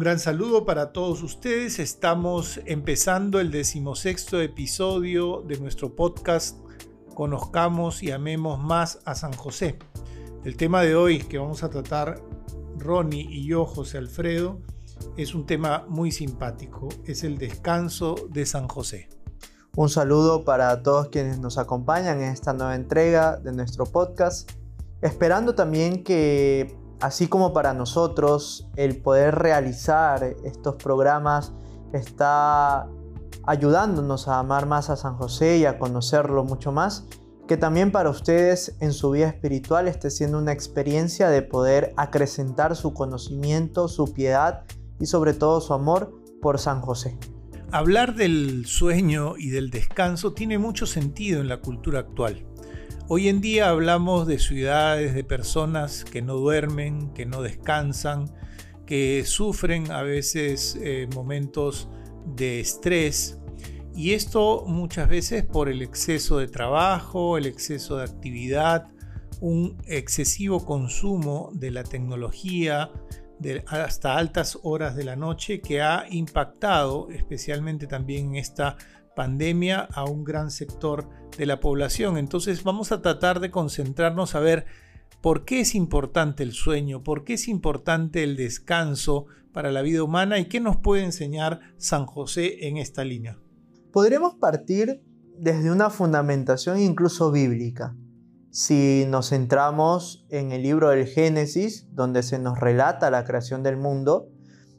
gran saludo para todos ustedes. Estamos empezando el decimosexto episodio de nuestro podcast Conozcamos y amemos más a San José. El tema de hoy que vamos a tratar Ronnie y yo, José Alfredo, es un tema muy simpático. Es el descanso de San José. Un saludo para todos quienes nos acompañan en esta nueva entrega de nuestro podcast, esperando también que así como para nosotros el poder realizar estos programas está ayudándonos a amar más a San José y a conocerlo mucho más, que también para ustedes en su vida espiritual esté siendo una experiencia de poder acrecentar su conocimiento, su piedad y sobre todo su amor por San José. Hablar del sueño y del descanso tiene mucho sentido en la cultura actual. Hoy en día hablamos de ciudades, de personas que no duermen, que no descansan, que sufren a veces eh, momentos de estrés y esto muchas veces por el exceso de trabajo, el exceso de actividad, un excesivo consumo de la tecnología, hasta altas horas de la noche que ha impactado especialmente también en esta pandemia a un gran sector de la población. Entonces vamos a tratar de concentrarnos a ver por qué es importante el sueño, por qué es importante el descanso para la vida humana y qué nos puede enseñar San José en esta línea. Podremos partir desde una fundamentación incluso bíblica. Si nos centramos en el libro del Génesis, donde se nos relata la creación del mundo,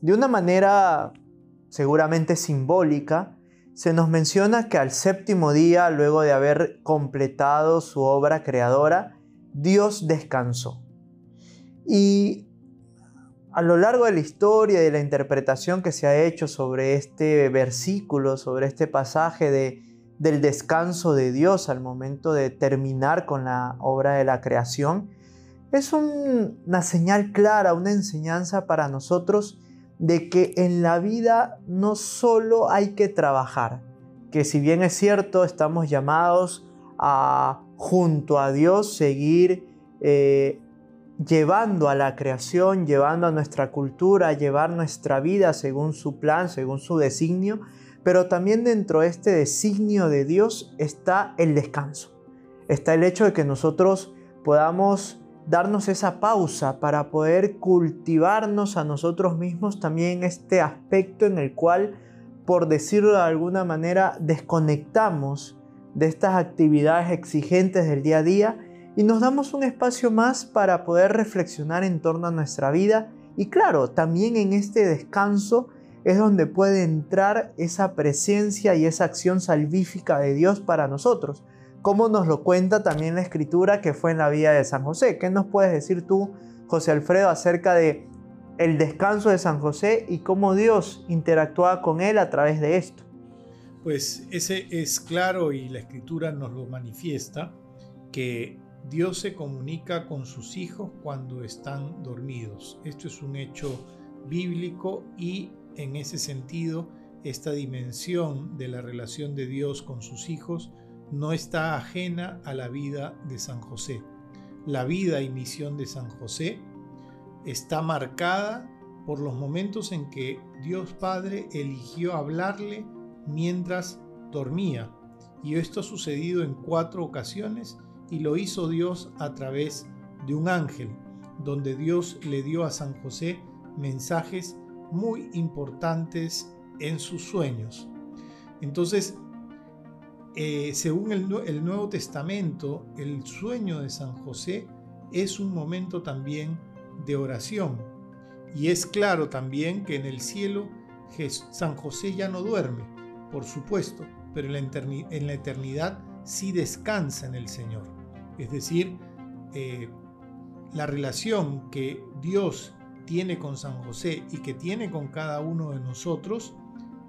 de una manera seguramente simbólica, se nos menciona que al séptimo día, luego de haber completado su obra creadora, Dios descansó. Y a lo largo de la historia y de la interpretación que se ha hecho sobre este versículo, sobre este pasaje de del descanso de Dios al momento de terminar con la obra de la creación, es una señal clara, una enseñanza para nosotros de que en la vida no solo hay que trabajar, que si bien es cierto estamos llamados a junto a Dios seguir eh, llevando a la creación, llevando a nuestra cultura, llevar nuestra vida según su plan, según su designio, pero también dentro de este designio de Dios está el descanso. Está el hecho de que nosotros podamos darnos esa pausa para poder cultivarnos a nosotros mismos también este aspecto en el cual, por decirlo de alguna manera, desconectamos de estas actividades exigentes del día a día y nos damos un espacio más para poder reflexionar en torno a nuestra vida. Y claro, también en este descanso es donde puede entrar esa presencia y esa acción salvífica de Dios para nosotros, como nos lo cuenta también la escritura que fue en la vida de San José. ¿Qué nos puedes decir tú, José Alfredo, acerca de el descanso de San José y cómo Dios interactúa con él a través de esto? Pues ese es claro y la escritura nos lo manifiesta, que Dios se comunica con sus hijos cuando están dormidos. Esto es un hecho bíblico y en ese sentido, esta dimensión de la relación de Dios con sus hijos no está ajena a la vida de San José. La vida y misión de San José está marcada por los momentos en que Dios Padre eligió hablarle mientras dormía. Y esto ha sucedido en cuatro ocasiones y lo hizo Dios a través de un ángel, donde Dios le dio a San José mensajes muy importantes en sus sueños. Entonces, eh, según el, Nuevo Testamento, el sueño de San José es un momento también de oración. Y es claro también que en el cielo San José ya no duerme, por supuesto, pero en la, en la eternidad sí descansa en el Señor. Es decir, eh, la relación que Dios tiene con San José y que tiene con cada uno de nosotros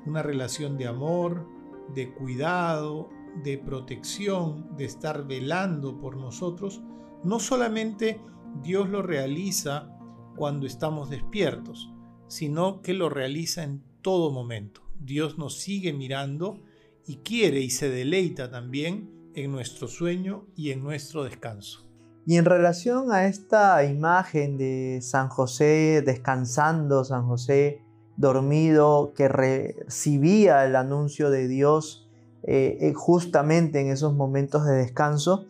una relación de amor, de cuidado, de protección, de estar velando por nosotros, no solamente Dios lo realiza cuando estamos despiertos, sino que lo realiza en todo momento. Dios nos sigue mirando y quiere y se deleita también en nuestro sueño y en nuestro descanso. Y en relación a esta imagen de San José descansando, San José dormido, que recibía el anuncio de Dios eh, eh, justamente en esos momentos de descanso.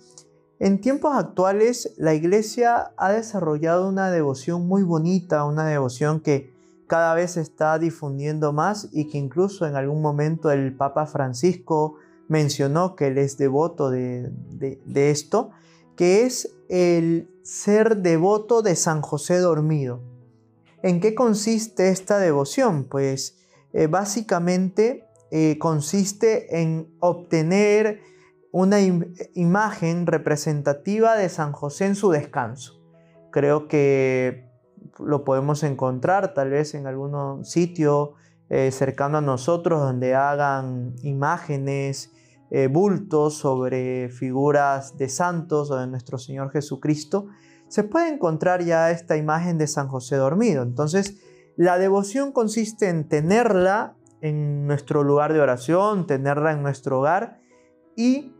En tiempos actuales la iglesia ha desarrollado una devoción muy bonita, una devoción que cada vez se está difundiendo más y que incluso en algún momento el Papa Francisco mencionó que él es devoto de, esto, que es el ser devoto de San José dormido. ¿En qué consiste esta devoción? Pues eh, básicamente eh, consiste en obtener una imagen representativa de San José en su descanso. Creo que lo podemos encontrar tal vez en algún sitio eh, cercano a nosotros donde hagan imágenes, eh, bultos sobre figuras de santos o de nuestro Señor Jesucristo. Se puede encontrar ya esta imagen de San José dormido. Entonces, la devoción consiste en tenerla en nuestro lugar de oración, tenerla en nuestro hogar y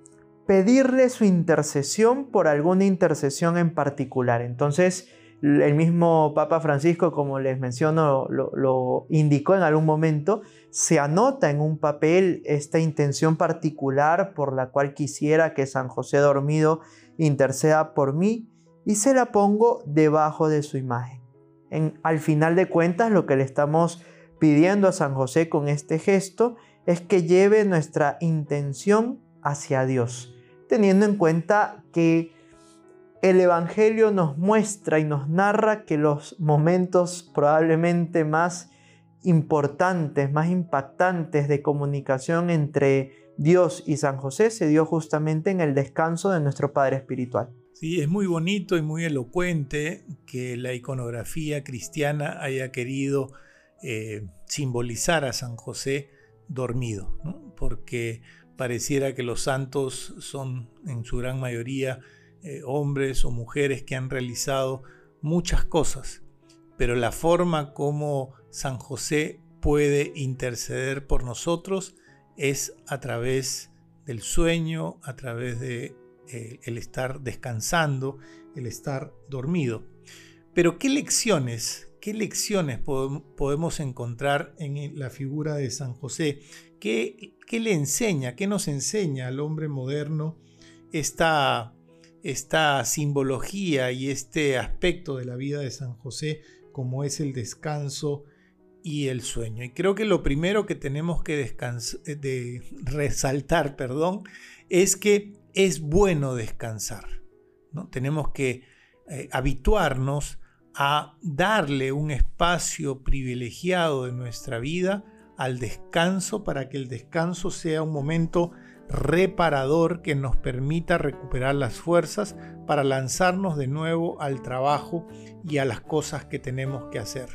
pedirle su intercesión por alguna intercesión en particular. Entonces, el mismo Papa Francisco, como les menciono, lo, indicó en algún momento, se anota en un papel esta intención particular por la cual quisiera que San José dormido interceda por mí y se la pongo debajo de su imagen. En, al final de cuentas, lo que le estamos pidiendo a San José con este gesto es que lleve nuestra intención hacia Dios teniendo en cuenta que el Evangelio nos muestra y nos narra que los momentos probablemente más importantes, más impactantes de comunicación entre Dios y San José se dio justamente en el descanso de nuestro Padre Espiritual. Sí, es muy bonito y muy elocuente que la iconografía cristiana haya querido eh, simbolizar a San José dormido, porque pareciera que los santos son en su gran mayoría eh, hombres o mujeres que han realizado muchas cosas, pero la forma como San José puede interceder por nosotros es a través del sueño, a través de eh, el estar descansando, el estar dormido. Pero ¿qué lecciones, qué lecciones podemos encontrar en la figura de San José ¿Qué, le enseña, qué nos enseña al hombre moderno esta, esta simbología y este aspecto de la vida de San José como es el descanso y el sueño? Y creo que lo primero que tenemos que de resaltar perdón, es que es bueno descansar. ¿no? Tenemos que eh, habituarnos a darle un espacio privilegiado de nuestra vida al descanso para que el descanso sea un momento reparador que nos permita recuperar las fuerzas para lanzarnos de nuevo al trabajo y a las cosas que tenemos que hacer.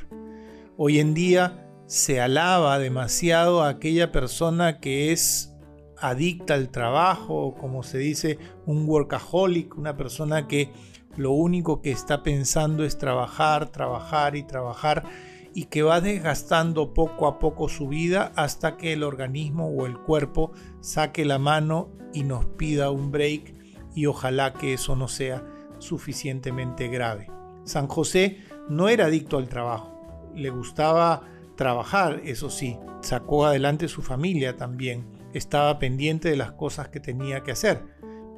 Hoy en día se alaba demasiado a aquella persona que es adicta al trabajo, como se dice, un workaholic, una persona que lo único que está pensando es trabajar, trabajar y trabajar y que va desgastando poco a poco su vida hasta que el organismo o el cuerpo saque la mano y nos pida un break y ojalá que eso no sea suficientemente grave. San José no era adicto al trabajo, le gustaba trabajar, eso sí, sacó adelante su familia también, estaba pendiente de las cosas que tenía que hacer,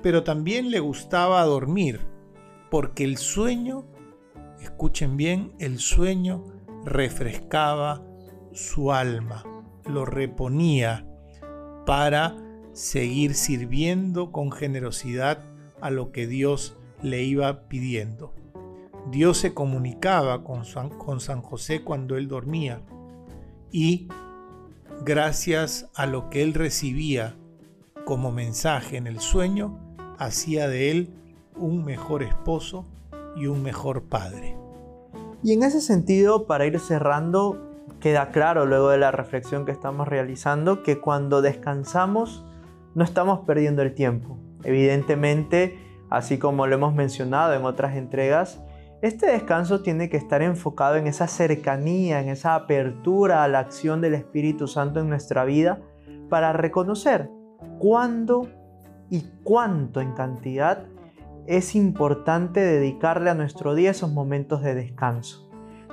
pero también le gustaba dormir, porque el sueño, escuchen bien, el sueño refrescaba su alma, lo reponía para seguir sirviendo con generosidad a lo que Dios le iba pidiendo. Dios se comunicaba con San, con San José cuando él dormía y gracias a lo que él recibía como mensaje en el sueño, hacía de él un mejor esposo y un mejor padre. Y en ese sentido, para ir cerrando, queda claro luego de la reflexión que estamos realizando que cuando descansamos no estamos perdiendo el tiempo. Evidentemente, así como lo hemos mencionado en otras entregas, este descanso tiene que estar enfocado en esa cercanía, en esa apertura a la acción del Espíritu Santo en nuestra vida para reconocer cuándo y cuánto en cantidad es importante dedicarle a nuestro día esos momentos de descanso.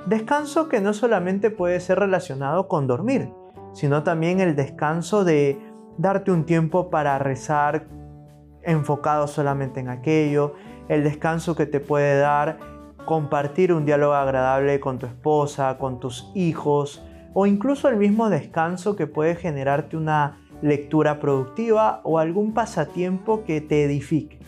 Descanso que no solamente puede ser relacionado con dormir, sino también el descanso de darte un tiempo para rezar enfocado solamente en aquello, el descanso que te puede dar compartir un diálogo agradable con tu esposa, con tus hijos, o incluso el mismo descanso que puede generarte una lectura productiva o algún pasatiempo que te edifique.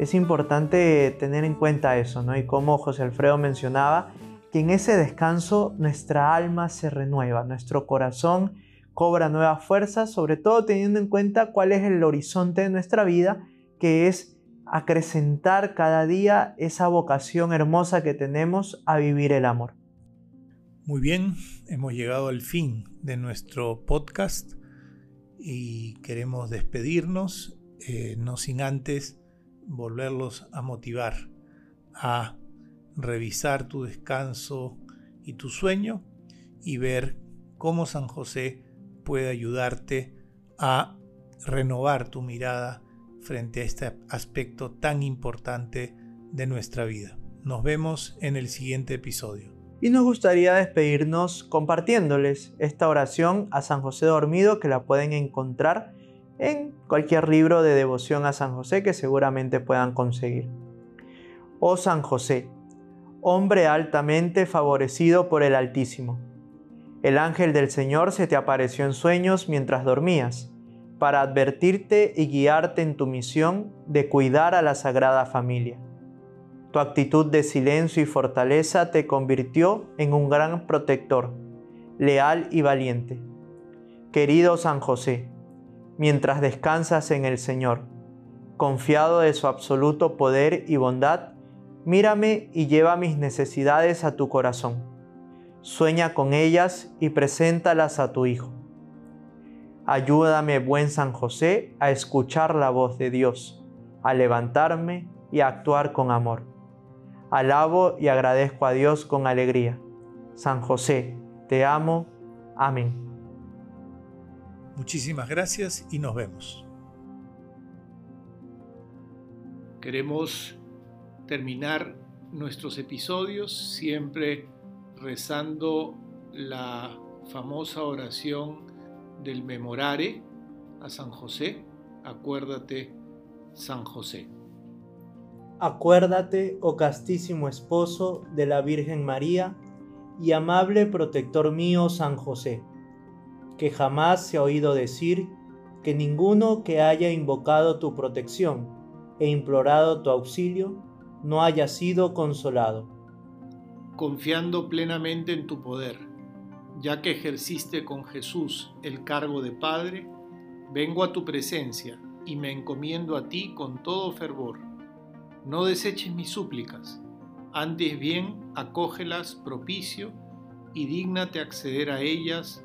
Es importante tener en cuenta eso, ¿no? Y como José Alfredo mencionaba, que en ese descanso nuestra alma se renueva, nuestro corazón cobra nuevas fuerzas, sobre todo teniendo en cuenta cuál es el horizonte de nuestra vida, que es acrecentar cada día esa vocación hermosa que tenemos a vivir el amor. Muy bien, hemos llegado al fin de nuestro podcast y queremos despedirnos, eh, no sin antes volverlos a motivar a revisar tu descanso y tu sueño y ver cómo San José puede ayudarte a renovar tu mirada frente a este aspecto tan importante de nuestra vida. Nos vemos en el siguiente episodio. Y nos gustaría despedirnos compartiéndoles esta oración a San José dormido que la pueden encontrar en cualquier libro de devoción a San José que seguramente puedan conseguir. Oh San José, hombre altamente favorecido por el Altísimo. El ángel del Señor se te apareció en sueños mientras dormías, para advertirte y guiarte en tu misión de cuidar a la Sagrada Familia. Tu actitud de silencio y fortaleza te convirtió en un gran protector, leal y valiente. Querido San José, mientras descansas en el Señor, confiado de su absoluto poder y bondad, Mírame y lleva mis necesidades a tu corazón. Sueña con ellas y preséntalas a tu Hijo. Ayúdame, buen San José, a escuchar la voz de Dios, a levantarme y a actuar con amor. Alabo y agradezco a Dios con alegría. San José, te amo. Amén. Muchísimas gracias y nos vemos. Queremos terminar nuestros episodios siempre rezando la famosa oración del memorare a San José. Acuérdate, San José. Acuérdate, oh castísimo esposo de la Virgen María y amable protector mío, San José, que jamás se ha oído decir que ninguno que haya invocado tu protección e implorado tu auxilio no haya sido consolado. Confiando plenamente en tu poder, ya que ejerciste con Jesús el cargo de Padre, vengo a tu presencia y me encomiendo a ti con todo fervor. No deseches mis súplicas, antes bien acógelas propicio y dígnate acceder a ellas